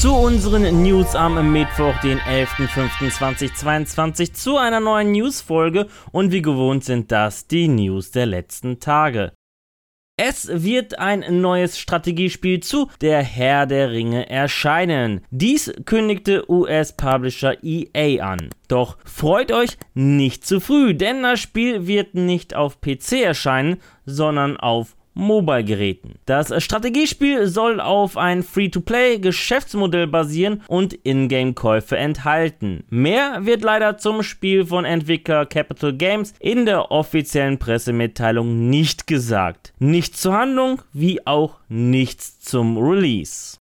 zu unseren News am Mittwoch, den 11.05.2022, zu einer neuen News-Folge und wie gewohnt sind das die News der letzten Tage. Es wird ein neues Strategiespiel zu Der Herr der Ringe erscheinen. Dies kündigte US-Publisher EA an. Doch freut euch nicht zu früh, denn das Spiel wird nicht auf PC erscheinen, sondern auf Mobile-Geräten. Das Strategiespiel soll auf ein Free-to-Play-Geschäftsmodell basieren und Ingame-Käufe enthalten. Mehr wird leider zum Spiel von Entwickler Capital Games in der offiziellen Pressemitteilung nicht gesagt. Nichts zur Handlung, wie auch nichts zum Release.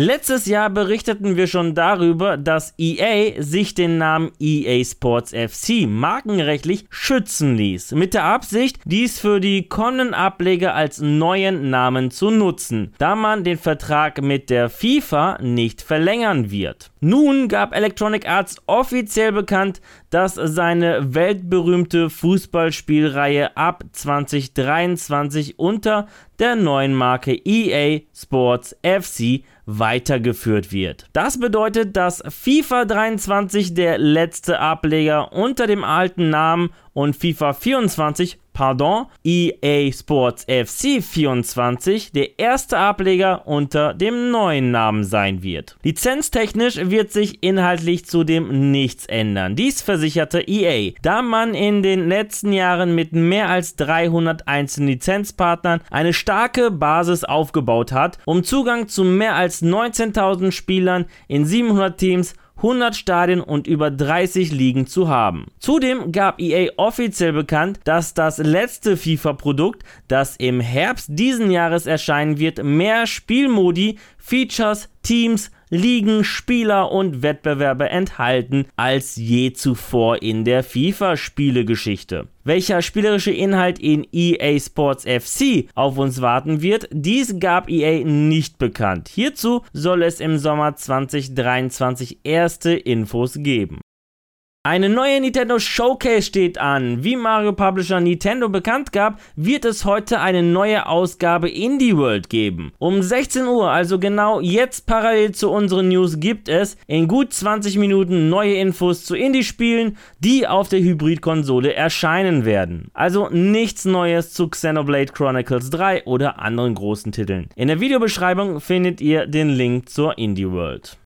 Letztes Jahr berichteten wir schon darüber, dass EA sich den Namen EA Sports FC markenrechtlich schützen ließ, mit der Absicht, dies für die kommenden Ableger als neuen Namen zu nutzen, da man den Vertrag mit der FIFA nicht verlängern wird. Nun gab Electronic Arts offiziell bekannt, dass seine weltberühmte Fußballspielreihe ab 2023 unter der neuen Marke EA Sports FC weitergeführt wird. Das bedeutet, dass FIFA 23 der letzte Ableger unter dem alten Namen und FIFA 24 pardon, EA Sports FC 24 der erste Ableger unter dem neuen Namen sein wird. Lizenztechnisch wird sich inhaltlich zudem nichts ändern. Dies versicherte EA, da man in den letzten Jahren mit mehr als 300 einzelnen Lizenzpartnern eine starke Basis aufgebaut hat, um Zugang zu mehr als 19.000 Spielern in 700 Teams 100 Stadien und über 30 Ligen zu haben. Zudem gab EA offiziell bekannt, dass das letzte FIFA-Produkt, das im Herbst diesen Jahres erscheinen wird, mehr Spielmodi, Features, Teams, Ligen, Spieler und Wettbewerbe enthalten als je zuvor in der FIFA-Spielegeschichte. Welcher spielerische Inhalt in EA Sports FC auf uns warten wird, dies gab EA nicht bekannt. Hierzu soll es im Sommer 2023 erste Infos geben. Eine neue Nintendo Showcase steht an. Wie Mario Publisher Nintendo bekannt gab, wird es heute eine neue Ausgabe Indie World geben. Um 16 Uhr, also genau jetzt parallel zu unseren News, gibt es in gut 20 Minuten neue Infos zu Indie-Spielen, die auf der Hybrid-Konsole erscheinen werden. Also nichts Neues zu Xenoblade Chronicles 3 oder anderen großen Titeln. In der Videobeschreibung findet ihr den Link zur Indie World.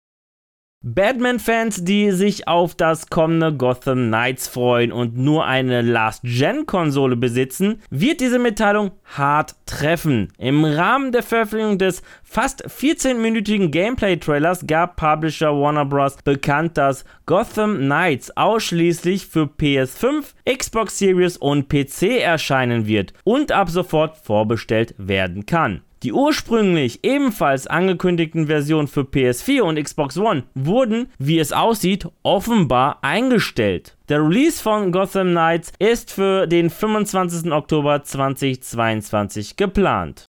Batman-Fans, die sich auf das kommende Gotham Knights freuen und nur eine Last-Gen-Konsole besitzen, wird diese Mitteilung hart treffen. Im Rahmen der Veröffentlichung des fast 14-minütigen Gameplay-Trailers gab Publisher Warner Bros. bekannt, dass Gotham Knights ausschließlich für PS5, Xbox Series und PC erscheinen wird und ab sofort vorbestellt werden kann. Die ursprünglich ebenfalls angekündigten Versionen für PS4 und Xbox One wurden, wie es aussieht, offenbar eingestellt. Der Release von Gotham Knights ist für den 25. Oktober 2022 geplant.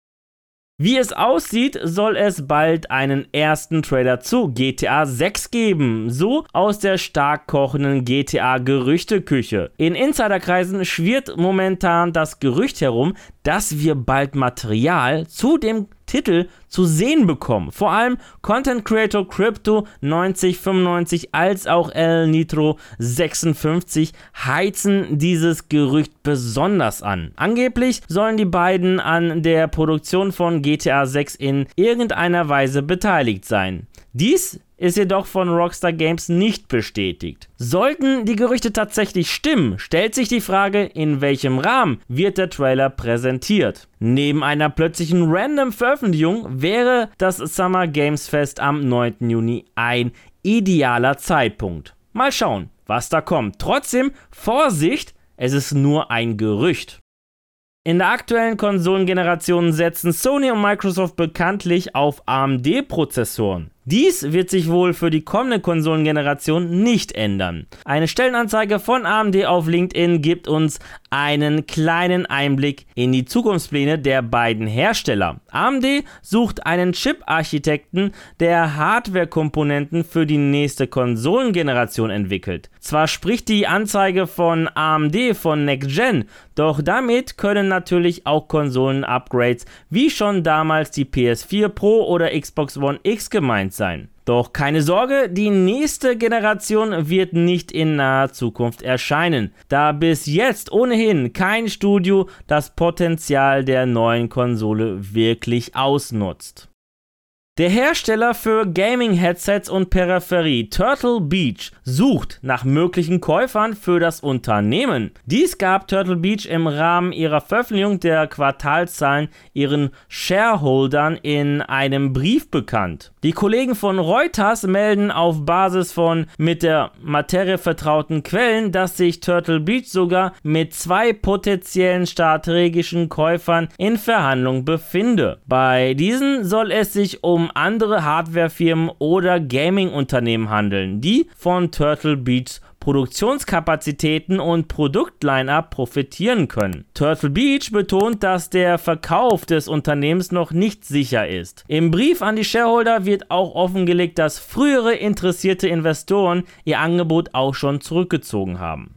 Wie es aussieht, soll es bald einen ersten Trailer zu GTA 6 geben, so aus der stark kochenden GTA Gerüchteküche. In Insiderkreisen schwirrt momentan das Gerücht herum, dass wir bald Material zu dem Titel zu sehen bekommen. Vor allem Content Creator Crypto 9095 als auch El Nitro 56 heizen dieses Gerücht besonders an. Angeblich sollen die beiden an der Produktion von GTA 6 in irgendeiner Weise beteiligt sein. Dies ist jedoch von Rockstar Games nicht bestätigt. Sollten die Gerüchte tatsächlich stimmen, stellt sich die Frage, in welchem Rahmen wird der Trailer präsentiert. Neben einer plötzlichen random Veröffentlichung wäre das Summer Games Fest am 9. Juni ein idealer Zeitpunkt. Mal schauen, was da kommt. Trotzdem, Vorsicht, es ist nur ein Gerücht. In der aktuellen Konsolengeneration setzen Sony und Microsoft bekanntlich auf AMD-Prozessoren. Dies wird sich wohl für die kommende Konsolengeneration nicht ändern. Eine Stellenanzeige von AMD auf LinkedIn gibt uns einen kleinen Einblick in die Zukunftspläne der beiden Hersteller. AMD sucht einen Chip-Architekten, der Hardware-Komponenten für die nächste Konsolengeneration entwickelt. Zwar spricht die Anzeige von AMD von Next Gen, doch damit können natürlich auch Konsolen-Upgrades wie schon damals die PS4 Pro oder Xbox One X gemeint gemeint sein. Doch keine Sorge, die nächste Generation wird nicht in naher Zukunft erscheinen, da bis jetzt ohnehin kein Studio das Potenzial der neuen Konsole wirklich ausnutzt. Der Hersteller für Gaming-Headsets und Peripherie Turtle Beach sucht nach möglichen Käufern für das Unternehmen. Dies gab Turtle Beach im Rahmen ihrer Veröffentlichung der Quartalzahlen ihren Shareholdern in einem Brief bekannt. Die Kollegen von Reuters melden auf Basis von mit der Materie vertrauten Quellen, dass sich Turtle Beach sogar mit zwei potenziellen strategischen Käufern in Verhandlung befinde. Bei diesen soll es sich um andere Hardwarefirmen oder Gaming-Unternehmen handeln, die von Turtle Beach Produktionskapazitäten und Produktline-up profitieren können. Turtle Beach betont, dass der Verkauf des Unternehmens noch nicht sicher ist. Im Brief an die Shareholder wird auch offengelegt, dass frühere interessierte Investoren ihr Angebot auch schon zurückgezogen haben.